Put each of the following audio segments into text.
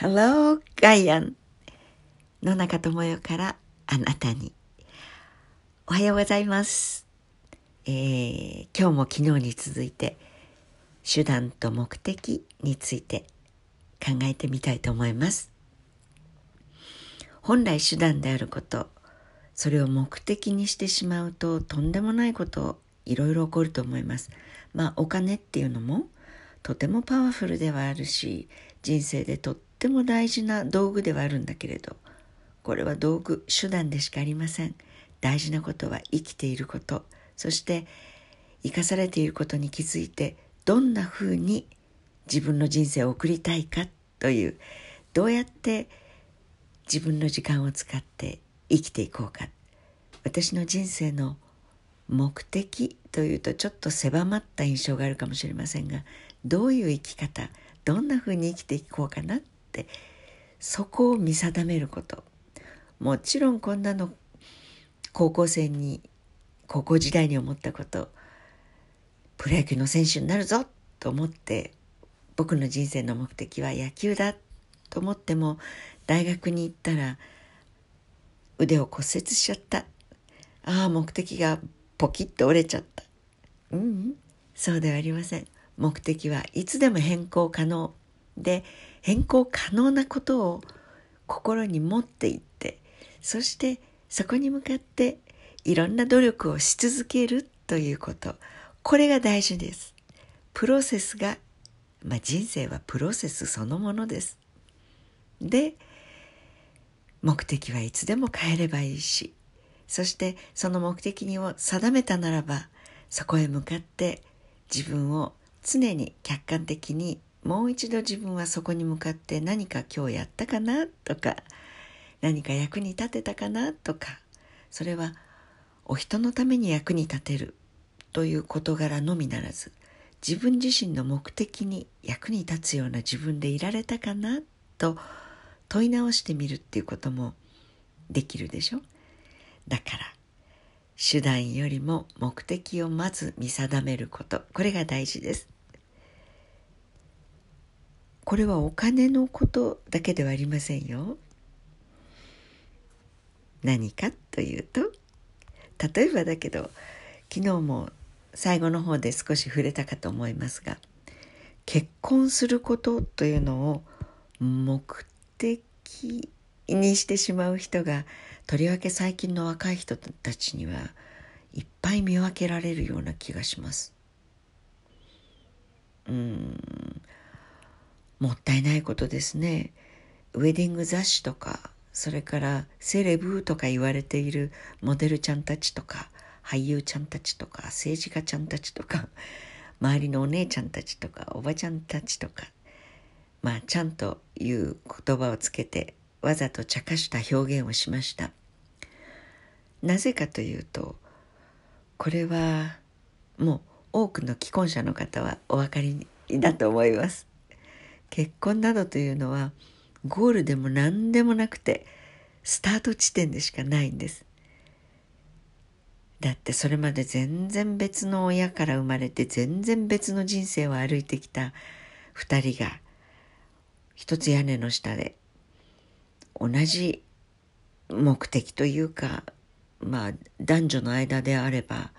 Hello, ガイアン野中智代からあなたに。おはようございます、えー今日も昨日に続いて手段と目的について考えてみたいと思います。本来手段であることそれを目的にしてしまうととんでもないこといろいろ起こると思います。まあお金っていうのもとてもパワフルではあるし人生でとっても大事な道具ではあるんだけれどこれは道具手段でしかありません。大事なことは生きていること。そして生かされていることに気づいてどんなふうに自分の人生を送りたいか？というどうやって自分の時間を使って生きていこうか？私の人生の目的というとちょっと狭まった印象があるかもしれませんがどういう生き方どんなふうに生きていこうかな？ってそこを見定めること。もちろんこんなの高校生に高校時代に思ったことプロ野球の選手になるぞと思って僕の人生の目的は野球だと思っても大学に行ったら腕を骨折しちゃった。ああ目的がポキッと折れちゃった。うん、うん、そうではありません。目的はいつでも変更可能。で変更可能なことを心に持っていってそしてそこに向かっていろんな努力をし続けるということ。これが大事です。プロセスが、まあ、人生はプロセスそのものです。で目的はいつでも変えればいいしそしてその目的にを定めたならばそこへ向かって自分を常に客観的にもう一度自分はそこに向かって何か今日やったかなとか何か役に立てたかなとかそれはお人のために役に立てるという事柄のみならず自分自身の目的に役に立つような自分でいられたかなと問い直してみるっていうこともできるでしょ？だから手段よりも目的をまず見定めること。これが大事です。これはお金のことだけではありませんよ何かというと例えばだけど昨日も最後の方で少し触れたかと思いますが結婚することというのを目的にしてしまう人がとりわけ最近の若い人たちにはいっぱい見分けられるような気がします。うんもったいないことですね。ウェディング雑誌とかそれからセレブとか言われているモデルちゃんたちとか俳優ちゃんたちとか政治家ちゃんたちとか周りのお姉ちゃんたちとかおばちゃんたちとかまあちゃんという言葉をつけてわざと茶化した表現をしましたなぜかというとこれはもう多くの既婚者の方はお分かりだと思います結婚などというのはゴールでも何でもなくてスタート地点でしかないんです。だってそれまで全然別の親から生まれて全然別の人生を歩いてきた二人が一つ屋根の下で同じ目的というかまあ男女の間であれば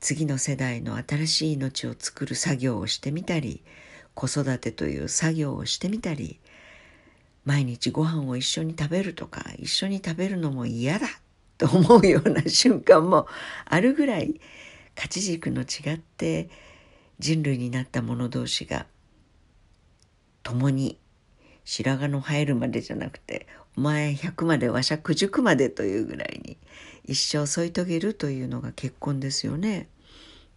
次の世代の新しい命を作る作業をしてみたり子育てという作業をしてみたり毎日ご飯を一緒に食べるとか一緒に食べるのも嫌だと思うような瞬間もあるぐらい価値軸の違って人類になった者同士が共に白髪の生えるまでじゃなくてお前100までわしゃ90までというぐらいに一生添い遂げるというのが結婚ですよね。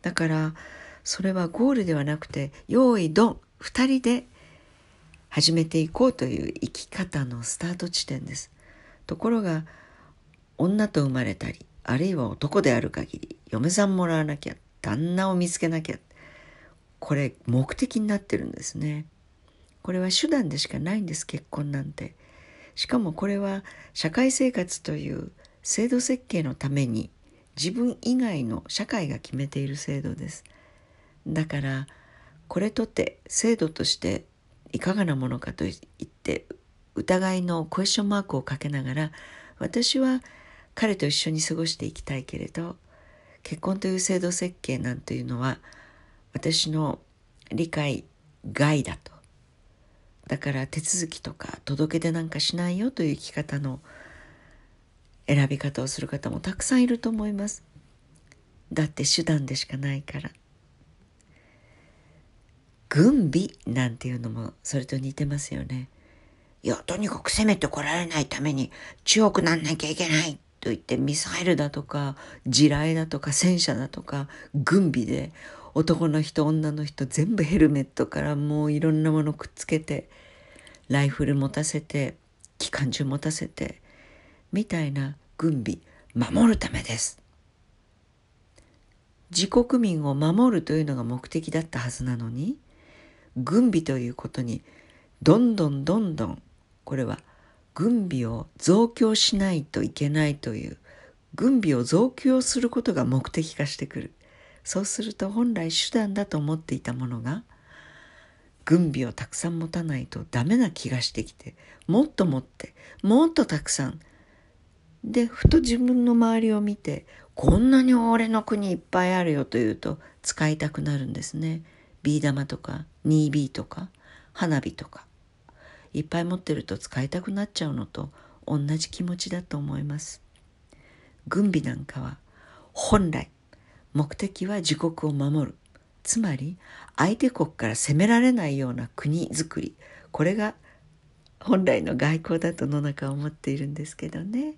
だからそれはゴールではなくて用意ドン2人で始めていこうという生き方のスタート地点です。ところが女と生まれたりあるいは男である限り嫁さんもらわなきゃ旦那を見つけなきゃこれ目的になってるんですね。これは手段でしかないんです結婚なんて。しかもこれは社会生活という制度設計のために自分以外の社会が決めている制度です。だからこれとて制度としていかがなものかと言って疑いのクエスチョンマークをかけながら私は彼と一緒に過ごしていきたいけれど結婚という制度設計なんていうのは私の理解外だと。だから手続きとか届け出なんかしないよという生き方の選び方をする方もたくさんいると思います。だって手段でしかないから。軍備なんていうのもそれと似てますよね。いやとにかく攻めてこられないために強くなんなきゃいけないと言ってミサイルだとか地雷だとか戦車だとか軍備で男の人女の人全部ヘルメットからもういろんなものくっつけてライフル持たせて機関銃持たせてみたいな軍備守るためです。自国民を守るというのが目的だったはずなのに軍備ということにどんどんどんどんこれは軍備を増強しないといけないという軍備を増強することが目的化してくる。そうすると本来手段だと思っていたものが軍備をたくさん持たないとダメな気がしてきてもっと持ってもっとたくさん。でふと自分の周りを見てこんなに俺の国いっぱいあるよというと使いたくなるんですね。ビー玉とか。2B とか花火とかいっぱい持ってると使いたくなっちゃうのと同じ気持ちだと思います。軍備なんかは本来目的は自国を守る。つまり相手国から攻められないような国づくり。これが本来の外交だと野中は思っているんですけどね。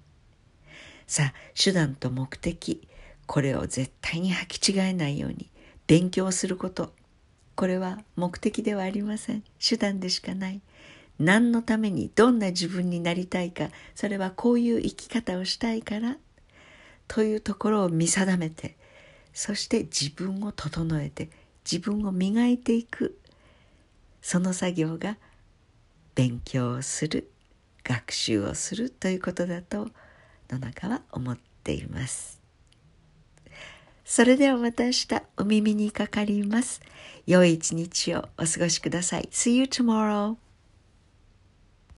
さあ手段と目的これを絶対に履き違えないように勉強すること。これは目的ではありません。手段でしかない。何のためにどんな自分になりたいか。それはこういう生き方をしたいから。というところを見定めて。そして自分を整えて。自分を磨いていく。その作業が勉強をする。学習をするということだと野中は思っています。それではまた明日お耳にかかります。良い一日をお過ごしください。See you tomorrow.